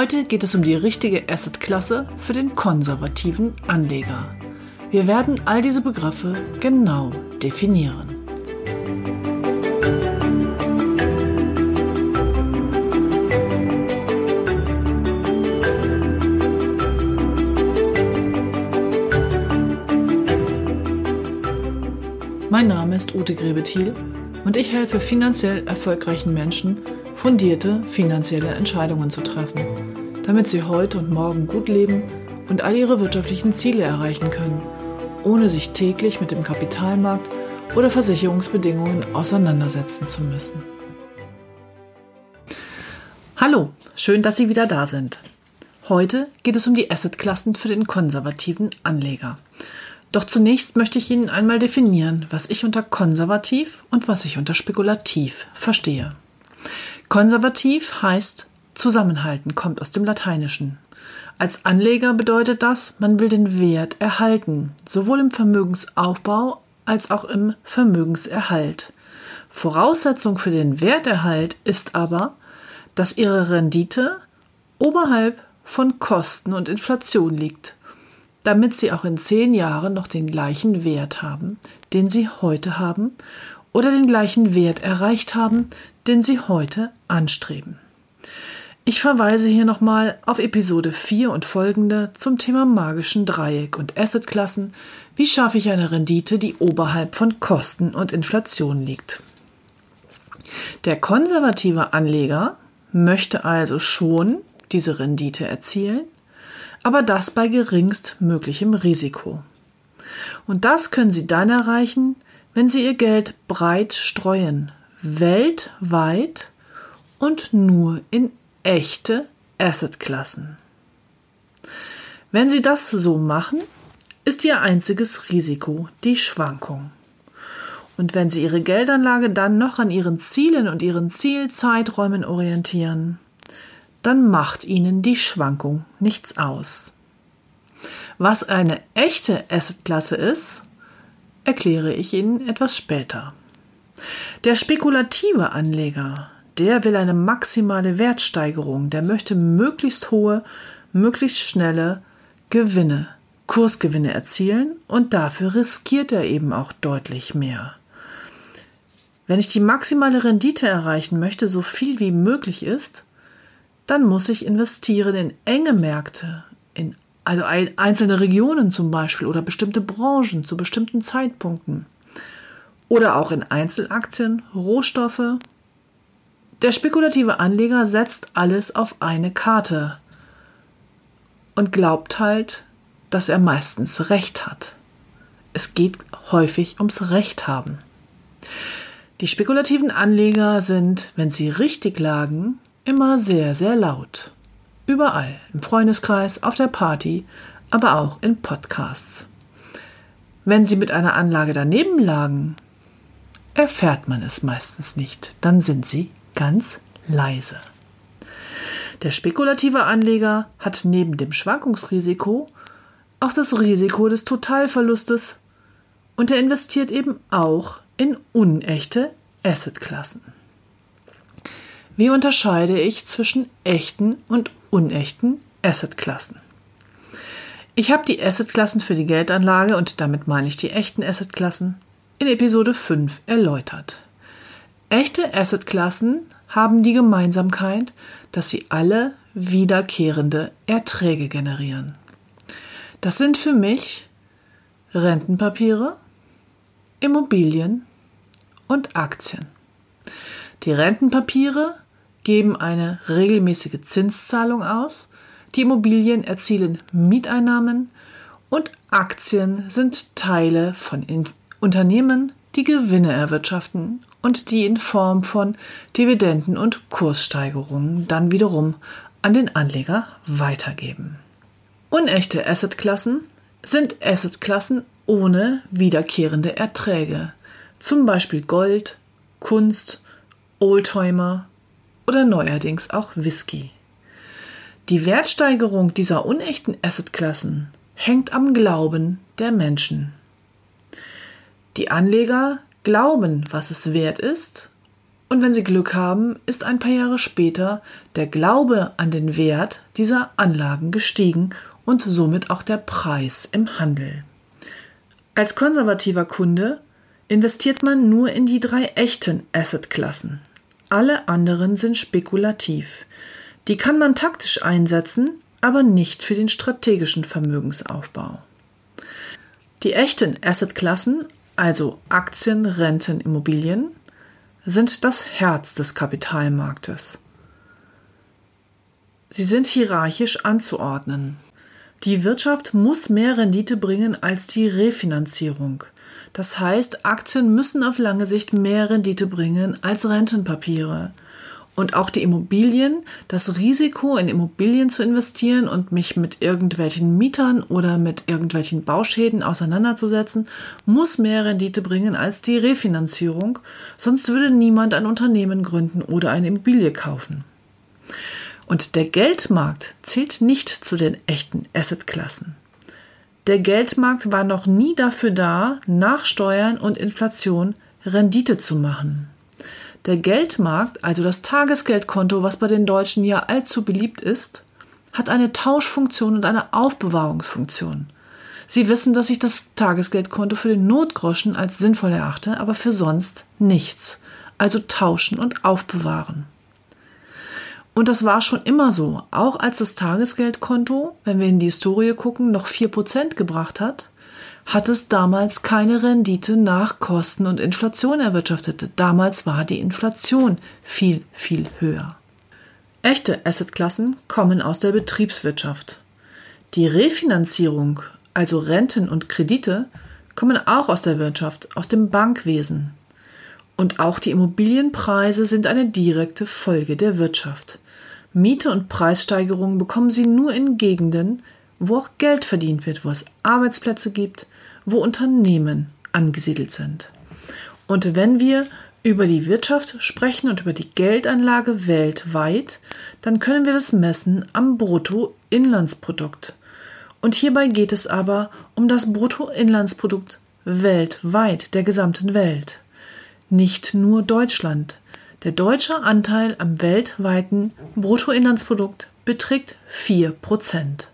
Heute geht es um die richtige Assetklasse für den konservativen Anleger. Wir werden all diese Begriffe genau definieren. Mein Name ist Ute Grebethiel und ich helfe finanziell erfolgreichen Menschen, fundierte finanzielle Entscheidungen zu treffen, damit sie heute und morgen gut leben und all ihre wirtschaftlichen Ziele erreichen können, ohne sich täglich mit dem Kapitalmarkt oder Versicherungsbedingungen auseinandersetzen zu müssen. Hallo, schön, dass Sie wieder da sind. Heute geht es um die Assetklassen für den konservativen Anleger. Doch zunächst möchte ich Ihnen einmal definieren, was ich unter konservativ und was ich unter spekulativ verstehe. Konservativ heißt zusammenhalten, kommt aus dem Lateinischen. Als Anleger bedeutet das, man will den Wert erhalten, sowohl im Vermögensaufbau als auch im Vermögenserhalt. Voraussetzung für den Werterhalt ist aber, dass ihre Rendite oberhalb von Kosten und Inflation liegt damit sie auch in zehn Jahren noch den gleichen Wert haben, den sie heute haben, oder den gleichen Wert erreicht haben, den sie heute anstreben. Ich verweise hier nochmal auf Episode 4 und folgende zum Thema magischen Dreieck und Assetklassen. Wie schaffe ich eine Rendite, die oberhalb von Kosten und Inflation liegt? Der konservative Anleger möchte also schon diese Rendite erzielen, aber das bei geringstmöglichem Risiko. Und das können Sie dann erreichen, wenn Sie Ihr Geld breit streuen, weltweit und nur in echte Assetklassen. Wenn Sie das so machen, ist Ihr einziges Risiko die Schwankung. Und wenn Sie Ihre Geldanlage dann noch an Ihren Zielen und Ihren Zielzeiträumen orientieren, dann macht ihnen die Schwankung nichts aus. Was eine echte Assetklasse ist, erkläre ich Ihnen etwas später. Der spekulative Anleger, der will eine maximale Wertsteigerung, der möchte möglichst hohe, möglichst schnelle Gewinne, Kursgewinne erzielen und dafür riskiert er eben auch deutlich mehr. Wenn ich die maximale Rendite erreichen möchte, so viel wie möglich ist, dann muss ich investieren in enge Märkte, in also einzelne Regionen zum Beispiel oder bestimmte Branchen zu bestimmten Zeitpunkten. Oder auch in Einzelaktien, Rohstoffe. Der spekulative Anleger setzt alles auf eine Karte und glaubt halt, dass er meistens Recht hat. Es geht häufig ums Recht haben. Die spekulativen Anleger sind, wenn sie richtig lagen, immer sehr, sehr laut. Überall, im Freundeskreis, auf der Party, aber auch in Podcasts. Wenn Sie mit einer Anlage daneben lagen, erfährt man es meistens nicht, dann sind Sie ganz leise. Der spekulative Anleger hat neben dem Schwankungsrisiko auch das Risiko des Totalverlustes und er investiert eben auch in unechte Assetklassen. Wie unterscheide ich zwischen echten und unechten Assetklassen? Ich habe die Assetklassen für die Geldanlage und damit meine ich die echten Assetklassen in Episode 5 erläutert. Echte Assetklassen haben die Gemeinsamkeit, dass sie alle wiederkehrende Erträge generieren. Das sind für mich Rentenpapiere, Immobilien und Aktien. Die Rentenpapiere geben eine regelmäßige Zinszahlung aus, die Immobilien erzielen Mieteinnahmen und Aktien sind Teile von In Unternehmen, die Gewinne erwirtschaften und die in Form von Dividenden und Kurssteigerungen dann wiederum an den Anleger weitergeben. Unechte Assetklassen sind Assetklassen ohne wiederkehrende Erträge, zum Beispiel Gold, Kunst, Oldtimer oder neuerdings auch Whisky. Die Wertsteigerung dieser unechten Assetklassen hängt am Glauben der Menschen. Die Anleger glauben, was es wert ist, und wenn sie Glück haben, ist ein paar Jahre später der Glaube an den Wert dieser Anlagen gestiegen und somit auch der Preis im Handel. Als konservativer Kunde investiert man nur in die drei echten Assetklassen. Alle anderen sind spekulativ. Die kann man taktisch einsetzen, aber nicht für den strategischen Vermögensaufbau. Die echten Assetklassen, also Aktien, Renten, Immobilien, sind das Herz des Kapitalmarktes. Sie sind hierarchisch anzuordnen. Die Wirtschaft muss mehr Rendite bringen als die Refinanzierung. Das heißt, Aktien müssen auf lange Sicht mehr Rendite bringen als Rentenpapiere. Und auch die Immobilien, das Risiko in Immobilien zu investieren und mich mit irgendwelchen Mietern oder mit irgendwelchen Bauschäden auseinanderzusetzen, muss mehr Rendite bringen als die Refinanzierung, sonst würde niemand ein Unternehmen gründen oder eine Immobilie kaufen. Und der Geldmarkt zählt nicht zu den echten Assetklassen. Der Geldmarkt war noch nie dafür da, nach Steuern und Inflation Rendite zu machen. Der Geldmarkt, also das Tagesgeldkonto, was bei den Deutschen ja allzu beliebt ist, hat eine Tauschfunktion und eine Aufbewahrungsfunktion. Sie wissen, dass ich das Tagesgeldkonto für den Notgroschen als sinnvoll erachte, aber für sonst nichts. Also tauschen und aufbewahren. Und das war schon immer so. Auch als das Tagesgeldkonto, wenn wir in die Historie gucken, noch 4% gebracht hat, hat es damals keine Rendite nach Kosten und Inflation erwirtschaftet. Damals war die Inflation viel, viel höher. Echte Assetklassen kommen aus der Betriebswirtschaft. Die Refinanzierung, also Renten und Kredite, kommen auch aus der Wirtschaft, aus dem Bankwesen. Und auch die Immobilienpreise sind eine direkte Folge der Wirtschaft. Miete und Preissteigerungen bekommen sie nur in Gegenden, wo auch Geld verdient wird, wo es Arbeitsplätze gibt, wo Unternehmen angesiedelt sind. Und wenn wir über die Wirtschaft sprechen und über die Geldanlage weltweit, dann können wir das messen am Bruttoinlandsprodukt. Und hierbei geht es aber um das Bruttoinlandsprodukt weltweit, der gesamten Welt. Nicht nur Deutschland. Der deutsche Anteil am weltweiten Bruttoinlandsprodukt beträgt 4%.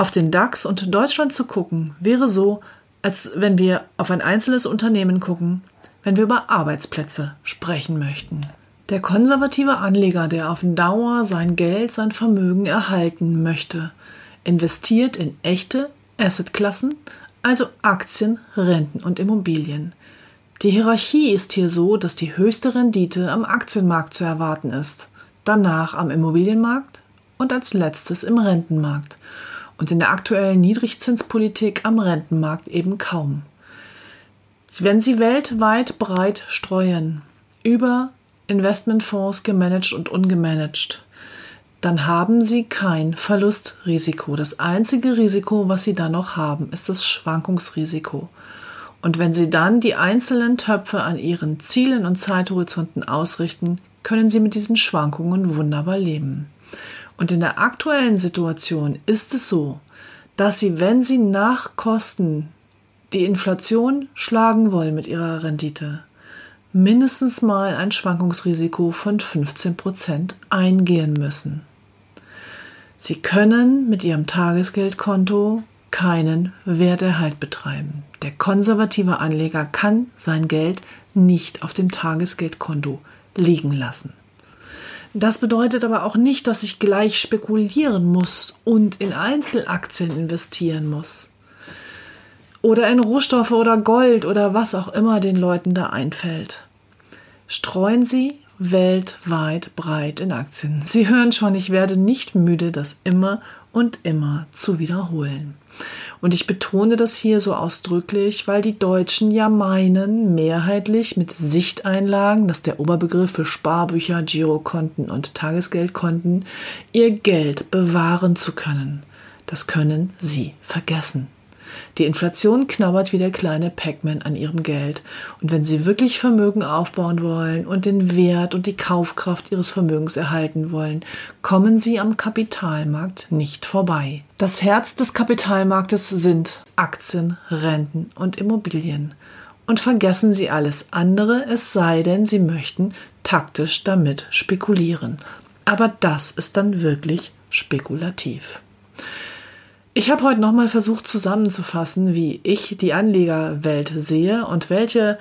Auf den DAX und Deutschland zu gucken, wäre so, als wenn wir auf ein einzelnes Unternehmen gucken, wenn wir über Arbeitsplätze sprechen möchten. Der konservative Anleger, der auf Dauer sein Geld, sein Vermögen erhalten möchte, investiert in echte Assetklassen, also Aktien, Renten und Immobilien. Die Hierarchie ist hier so, dass die höchste Rendite am Aktienmarkt zu erwarten ist, danach am Immobilienmarkt und als letztes im Rentenmarkt und in der aktuellen Niedrigzinspolitik am Rentenmarkt eben kaum. Wenn Sie weltweit breit streuen, über Investmentfonds gemanagt und ungemanagt, dann haben Sie kein Verlustrisiko. Das einzige Risiko, was Sie dann noch haben, ist das Schwankungsrisiko. Und wenn Sie dann die einzelnen Töpfe an Ihren Zielen und Zeithorizonten ausrichten, können Sie mit diesen Schwankungen wunderbar leben. Und in der aktuellen Situation ist es so, dass Sie, wenn Sie nach Kosten die Inflation schlagen wollen mit Ihrer Rendite, mindestens mal ein Schwankungsrisiko von 15 Prozent eingehen müssen. Sie können mit Ihrem Tagesgeldkonto keinen Werterhalt betreiben. Der konservative Anleger kann sein Geld nicht auf dem Tagesgeldkonto liegen lassen. Das bedeutet aber auch nicht, dass ich gleich spekulieren muss und in Einzelaktien investieren muss. Oder in Rohstoffe oder Gold oder was auch immer den Leuten da einfällt. Streuen Sie weltweit breit in Aktien. Sie hören schon, ich werde nicht müde, das immer und immer zu wiederholen. Und ich betone das hier so ausdrücklich, weil die Deutschen ja meinen, mehrheitlich mit Sichteinlagen, das ist der Oberbegriff für Sparbücher, Girokonten und Tagesgeldkonten, ihr Geld bewahren zu können. Das können sie vergessen. Die Inflation knabbert wie der kleine Pac-Man an ihrem Geld. Und wenn sie wirklich Vermögen aufbauen wollen und den Wert und die Kaufkraft ihres Vermögens erhalten wollen, kommen sie am Kapitalmarkt nicht vorbei. Das Herz des Kapitalmarktes sind Aktien, Renten und Immobilien. Und vergessen Sie alles andere, es sei denn, Sie möchten taktisch damit spekulieren. Aber das ist dann wirklich spekulativ. Ich habe heute nochmal versucht zusammenzufassen, wie ich die Anlegerwelt sehe und welche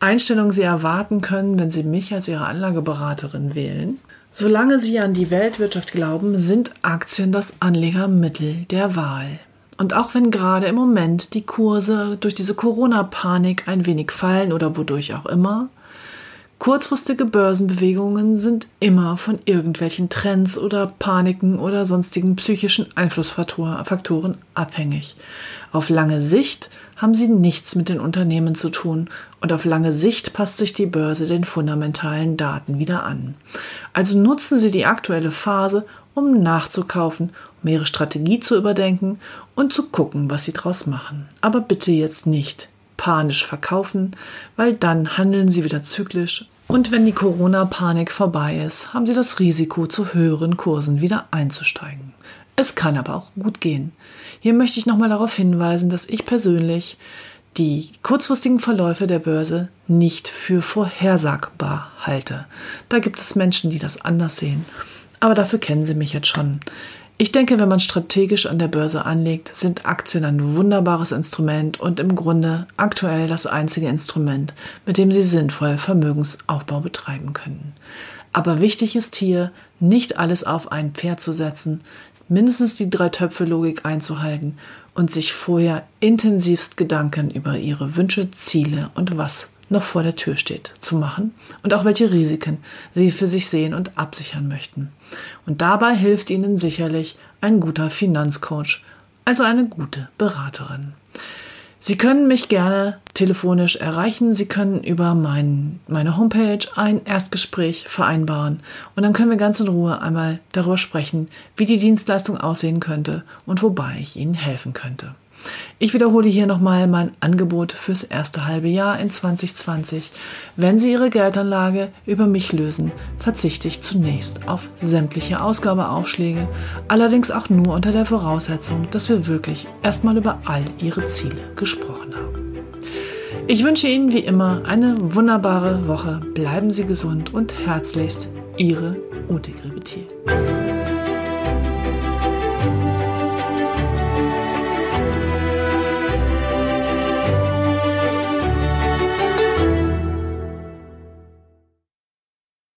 Einstellungen Sie erwarten können, wenn Sie mich als Ihre Anlageberaterin wählen. Solange Sie an die Weltwirtschaft glauben, sind Aktien das Anlegermittel der Wahl. Und auch wenn gerade im Moment die Kurse durch diese Corona-Panik ein wenig fallen oder wodurch auch immer, Kurzfristige Börsenbewegungen sind immer von irgendwelchen Trends oder Paniken oder sonstigen psychischen Einflussfaktoren abhängig. Auf lange Sicht haben sie nichts mit den Unternehmen zu tun und auf lange Sicht passt sich die Börse den fundamentalen Daten wieder an. Also nutzen Sie die aktuelle Phase, um nachzukaufen, um Ihre Strategie zu überdenken und zu gucken, was Sie draus machen. Aber bitte jetzt nicht panisch verkaufen, weil dann handeln sie wieder zyklisch. Und wenn die Corona-Panik vorbei ist, haben sie das Risiko, zu höheren Kursen wieder einzusteigen. Es kann aber auch gut gehen. Hier möchte ich nochmal darauf hinweisen, dass ich persönlich die kurzfristigen Verläufe der Börse nicht für vorhersagbar halte. Da gibt es Menschen, die das anders sehen. Aber dafür kennen Sie mich jetzt schon. Ich denke, wenn man strategisch an der Börse anlegt, sind Aktien ein wunderbares Instrument und im Grunde aktuell das einzige Instrument, mit dem Sie sinnvoll Vermögensaufbau betreiben können. Aber wichtig ist hier, nicht alles auf ein Pferd zu setzen, mindestens die Drei-Töpfe-Logik einzuhalten und sich vorher intensivst Gedanken über Ihre Wünsche, Ziele und was noch vor der Tür steht, zu machen und auch welche Risiken Sie für sich sehen und absichern möchten. Und dabei hilft Ihnen sicherlich ein guter Finanzcoach, also eine gute Beraterin. Sie können mich gerne telefonisch erreichen. Sie können über mein, meine Homepage ein Erstgespräch vereinbaren. Und dann können wir ganz in Ruhe einmal darüber sprechen, wie die Dienstleistung aussehen könnte und wobei ich Ihnen helfen könnte. Ich wiederhole hier nochmal mein Angebot fürs erste halbe Jahr in 2020. Wenn Sie Ihre Geldanlage über mich lösen, verzichte ich zunächst auf sämtliche Ausgabeaufschläge, allerdings auch nur unter der Voraussetzung, dass wir wirklich erstmal über all Ihre Ziele gesprochen haben. Ich wünsche Ihnen wie immer eine wunderbare Woche. Bleiben Sie gesund und herzlichst Ihre Ute Grebetier.